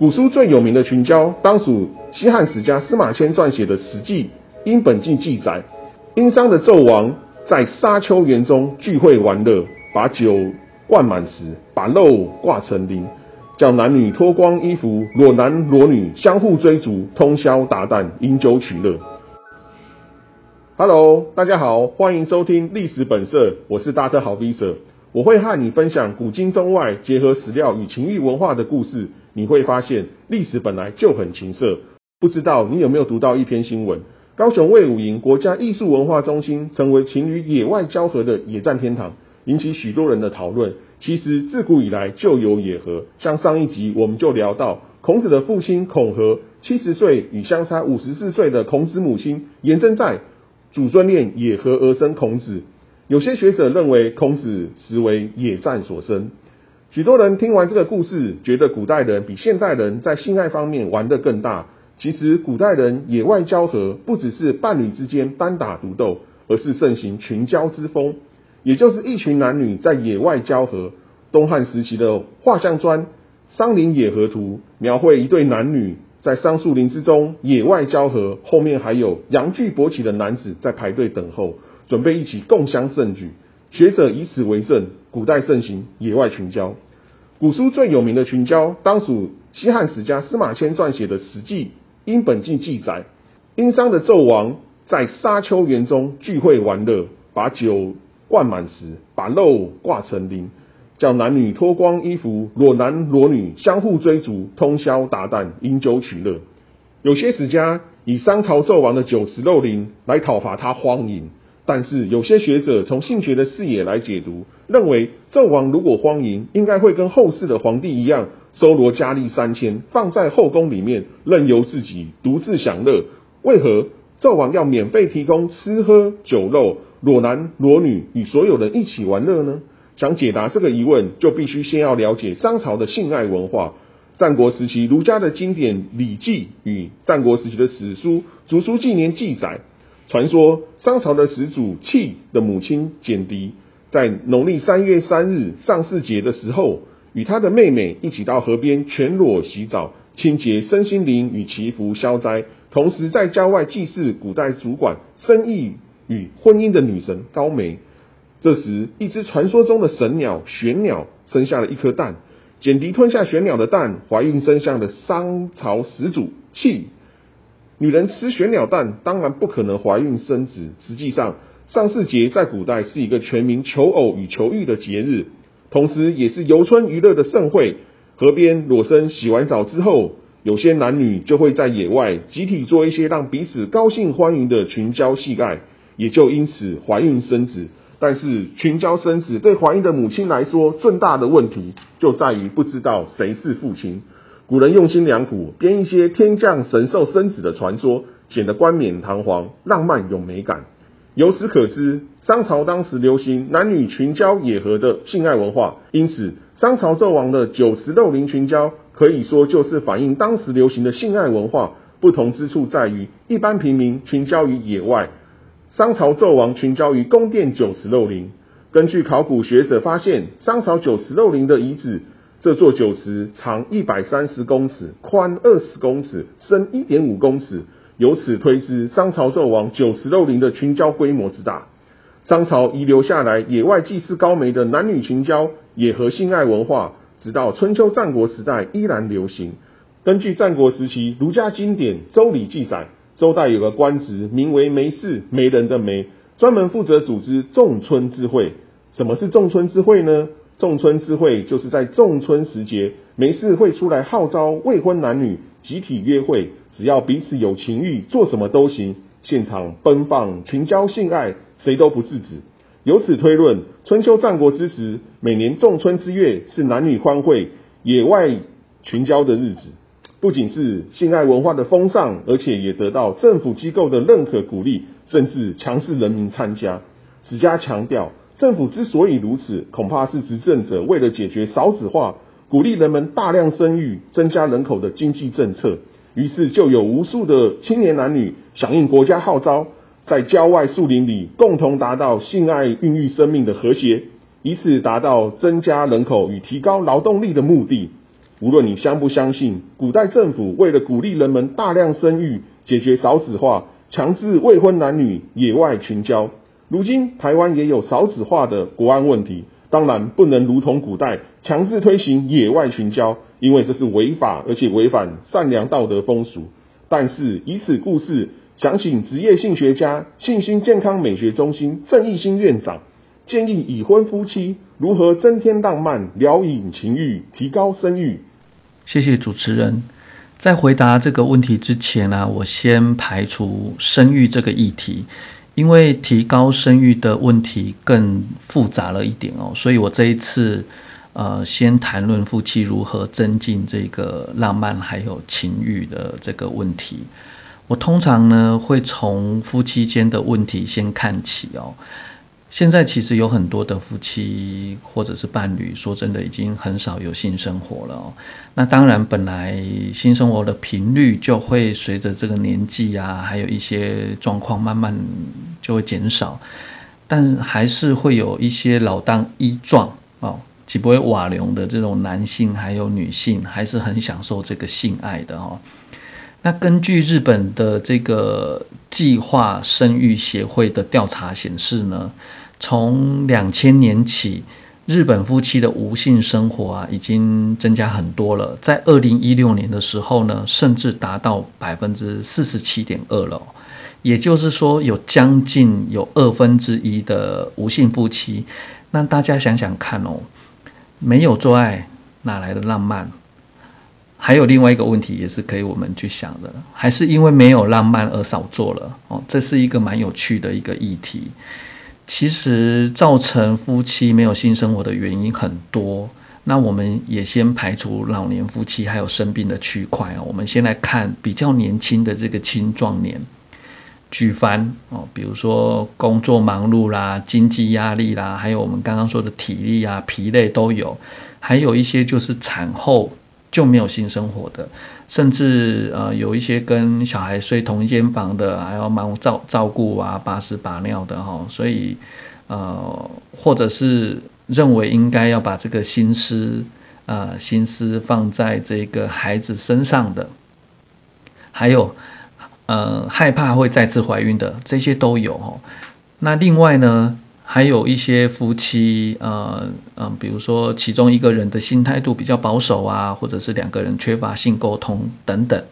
古书最有名的群交，当属西汉史家司马迁撰写的《史记·殷本纪》记载。殷商的纣王在沙丘园中聚会玩乐，把酒灌满时，把肉挂成林，叫男女脱光衣服，裸男裸女相互追逐，通宵达旦，饮酒取乐。Hello，大家好，欢迎收听历史本色，我是大特好 V 社，我会和你分享古今中外结合史料与情欲文化的故事。你会发现历史本来就很情色。不知道你有没有读到一篇新闻？高雄卫武营国家艺术文化中心成为情侣野外交合的野战天堂，引起许多人的讨论。其实自古以来就有野合，像上一集我们就聊到孔子的父亲孔和七十岁与相差五十四岁的孔子母亲颜真在祖孙恋野合而生孔子。有些学者认为孔子实为野战所生。许多人听完这个故事，觉得古代人比现代人在性爱方面玩得更大。其实，古代人野外交合不只是伴侣之间单打独斗，而是盛行群交之风，也就是一群男女在野外交合。东汉时期的画像砖《桑林野合图》描绘一对男女在桑树林之中野外交合，后面还有阳具勃起的男子在排队等候，准备一起共襄盛举。学者以此为证，古代盛行野外群交。古书最有名的群交，当属西汉史家司马迁撰写的《史记·殷本纪》记载。殷商的纣王在沙丘园中聚会玩乐，把酒灌满时，把肉挂成林，叫男女脱光衣服，裸男裸女相互追逐，通宵达旦，饮酒取乐。有些史家以商朝纣王的酒池肉林来讨伐他荒淫。但是有些学者从性学的视野来解读，认为纣王如果荒淫，应该会跟后世的皇帝一样，收罗佳丽三千，放在后宫里面，任由自己独自享乐。为何纣王要免费提供吃喝酒肉，裸男裸女与所有人一起玩乐呢？想解答这个疑问，就必须先要了解商朝的性爱文化。战国时期儒家的经典《礼记》与战国时期的史书《竹书纪年》记载。传说商朝的始祖契的母亲简狄，在农历三月三日上巳节的时候，与他的妹妹一起到河边全裸洗澡，清洁身心灵与祈福消灾，同时在郊外祭祀古代主管生意与婚姻的女神高梅。这时，一只传说中的神鸟玄鸟生下了一颗蛋，简狄吞下玄鸟的蛋，怀孕生下了商朝始祖契。女人吃玄鸟蛋，当然不可能怀孕生子。实际上，上巳节在古代是一个全民求偶与求育的节日，同时也是游春娱乐的盛会。河边裸身洗完澡之后，有些男女就会在野外集体做一些让彼此高兴欢愉的群交戏爱，也就因此怀孕生子。但是群交生子对怀孕的母亲来说，最大的问题就在于不知道谁是父亲。古人用心良苦，编一些天降神兽生子的传说，显得冠冕堂皇、浪漫有美感。由此可知，商朝当时流行男女群交野合的性爱文化，因此商朝纣王的酒池肉林群交，可以说就是反映当时流行的性爱文化。不同之处在于，一般平民群交于野外，商朝纣王群交于宫殿酒池肉林。根据考古学者发现，商朝酒池肉林的遗址。这座酒池长一百三十公尺，宽二十公尺，深一点五公尺。由此推知，商朝纣王酒池肉林的群交规模之大。商朝遗留下来野外祭祀高梅的男女群交，也和性爱文化，直到春秋战国时代依然流行。根据战国时期儒家经典《周礼》记载，周代有个官职，名为媒氏，媒人的媒，专门负责组织仲春之会。什么是仲春之会呢？仲春之会就是在仲春时节，没事会出来号召未婚男女集体约会，只要彼此有情欲，做什么都行，现场奔放群交性爱，谁都不制止。由此推论，春秋战国之时，每年仲春之月是男女欢会、野外群交的日子，不仅是性爱文化的风尚，而且也得到政府机构的认可鼓励，甚至强势人民参加。史家强调。政府之所以如此，恐怕是执政者为了解决少子化、鼓励人们大量生育、增加人口的经济政策。于是就有无数的青年男女响应国家号召，在郊外树林里共同达到性爱孕育生命的和谐，以此达到增加人口与提高劳动力的目的。无论你相不相信，古代政府为了鼓励人们大量生育，解决少子化，强制未婚男女野外群交。如今台湾也有少子化的国安问题，当然不能如同古代强制推行野外群交，因为这是违法而且违反善良道德风俗。但是以此故事，想请职业性学家、信心健康美学中心郑义兴院长建议已婚夫妻如何增添浪漫、聊引情欲、提高生育。谢谢主持人。在回答这个问题之前呢，我先排除生育这个议题。因为提高生育的问题更复杂了一点哦，所以我这一次呃先谈论夫妻如何增进这个浪漫还有情欲的这个问题。我通常呢会从夫妻间的问题先看起哦。现在其实有很多的夫妻或者是伴侣，说真的已经很少有性生活了哦。那当然，本来性生活的频率就会随着这个年纪啊，还有一些状况慢慢就会减少，但还是会有一些老当益壮哦，岂不会瓦隆的这种男性还有女性，还是很享受这个性爱的哦。那根据日本的这个计划生育协会的调查显示呢，从两千年起，日本夫妻的无性生活啊已经增加很多了。在二零一六年的时候呢，甚至达到百分之四十七点二了。也就是说，有将近有二分之一的无性夫妻。那大家想想看哦，没有做爱哪来的浪漫？还有另外一个问题也是可以我们去想的，还是因为没有浪漫而少做了哦，这是一个蛮有趣的一个议题。其实造成夫妻没有性生活的原因很多，那我们也先排除老年夫妻还有生病的区块啊，我们先来看比较年轻的这个青壮年，举凡哦，比如说工作忙碌啦、经济压力啦，还有我们刚刚说的体力啊、疲累都有，还有一些就是产后。就没有性生活的，甚至呃有一些跟小孩睡同一间房的，还要忙照照顾啊，把屎把尿的哈，所以呃或者是认为应该要把这个心思呃心思放在这个孩子身上的，还有呃害怕会再次怀孕的，这些都有哈。那另外呢？还有一些夫妻，呃，嗯，比如说其中一个人的心态度比较保守啊，或者是两个人缺乏性沟通等等。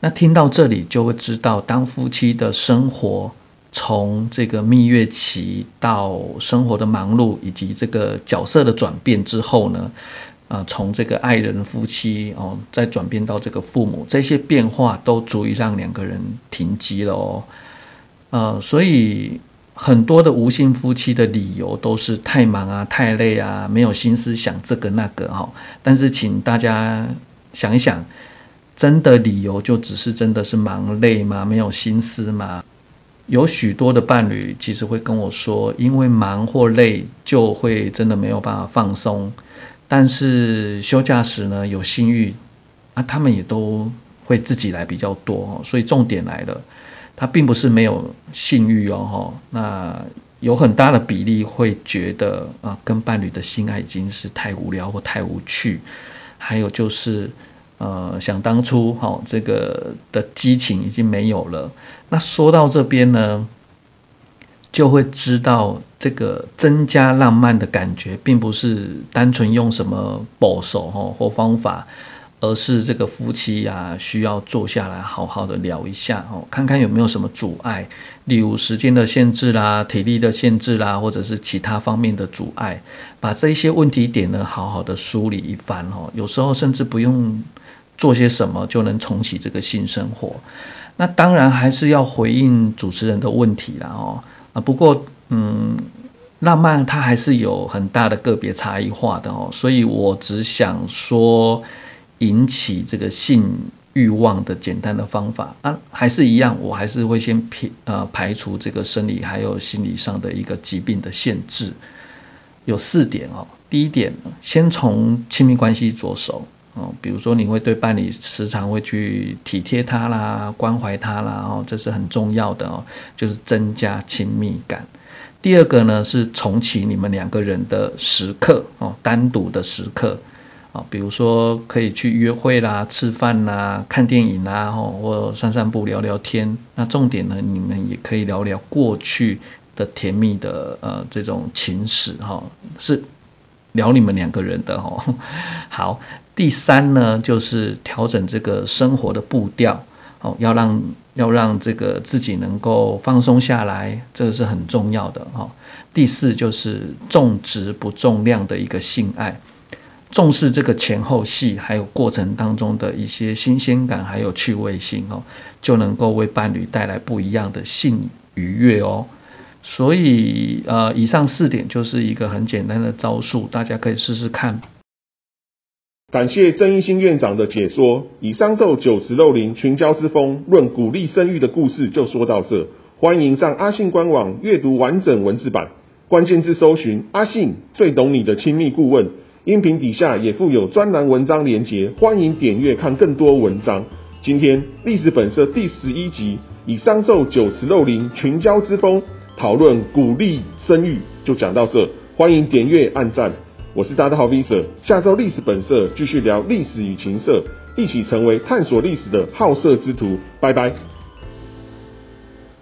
那听到这里就会知道，当夫妻的生活从这个蜜月期到生活的忙碌以及这个角色的转变之后呢，啊，从这个爱人夫妻哦，再转变到这个父母，这些变化都足以让两个人停机了哦，呃，所以。很多的无性夫妻的理由都是太忙啊、太累啊、没有心思想这个那个哈。但是请大家想一想，真的理由就只是真的是忙累吗？没有心思吗？有许多的伴侣其实会跟我说，因为忙或累就会真的没有办法放松。但是休假时呢，有性欲啊，他们也都会自己来比较多。所以重点来了。他并不是没有性欲哦，哈，那有很大的比例会觉得啊，跟伴侣的性爱已经是太无聊或太无趣，还有就是呃，想当初哈，这个的激情已经没有了。那说到这边呢，就会知道这个增加浪漫的感觉，并不是单纯用什么保守哈或方法。而是这个夫妻呀，需要坐下来好好的聊一下哦，看看有没有什么阻碍，例如时间的限制啦、体力的限制啦，或者是其他方面的阻碍，把这些问题点呢好好的梳理一番哦。有时候甚至不用做些什么就能重启这个性生活。那当然还是要回应主持人的问题啦哦啊，不过嗯，浪漫它还是有很大的个别差异化的哦，所以我只想说。引起这个性欲望的简单的方法啊，还是一样，我还是会先撇呃排除这个生理还有心理上的一个疾病的限制，有四点哦。第一点，先从亲密关系着手哦，比如说你会对伴侣时常会去体贴他啦，关怀他啦，哦，这是很重要的哦，就是增加亲密感。第二个呢是重启你们两个人的时刻哦，单独的时刻。啊，比如说可以去约会啦、吃饭啦、看电影啦，吼，或散散步、聊聊天。那重点呢，你们也可以聊聊过去的甜蜜的呃这种情史，哈，是聊你们两个人的，哦。好，第三呢，就是调整这个生活的步调，哦，要让要让这个自己能够放松下来，这个是很重要的，哈。第四就是重质不重量的一个性爱。重视这个前后戏，还有过程当中的一些新鲜感，还有趣味性哦，就能够为伴侣带来不一样的性愉悦哦。所以呃，以上四点就是一个很简单的招数，大家可以试试看。感谢郑一新院长的解说。以上奏九十六零群交之风论鼓励生育的故事就说到这，欢迎上阿信官网阅读完整文字版，关键字搜寻阿信最懂你的亲密顾问。音频底下也附有专栏文章连结，欢迎点阅看更多文章。今天历史本色第十一集，以商纣酒池肉林群交之风讨论鼓励生育，就讲到这。欢迎点阅按赞，我是大家好 Visa，下周历史本色继续聊历史与情色，一起成为探索历史的好色之徒。拜拜。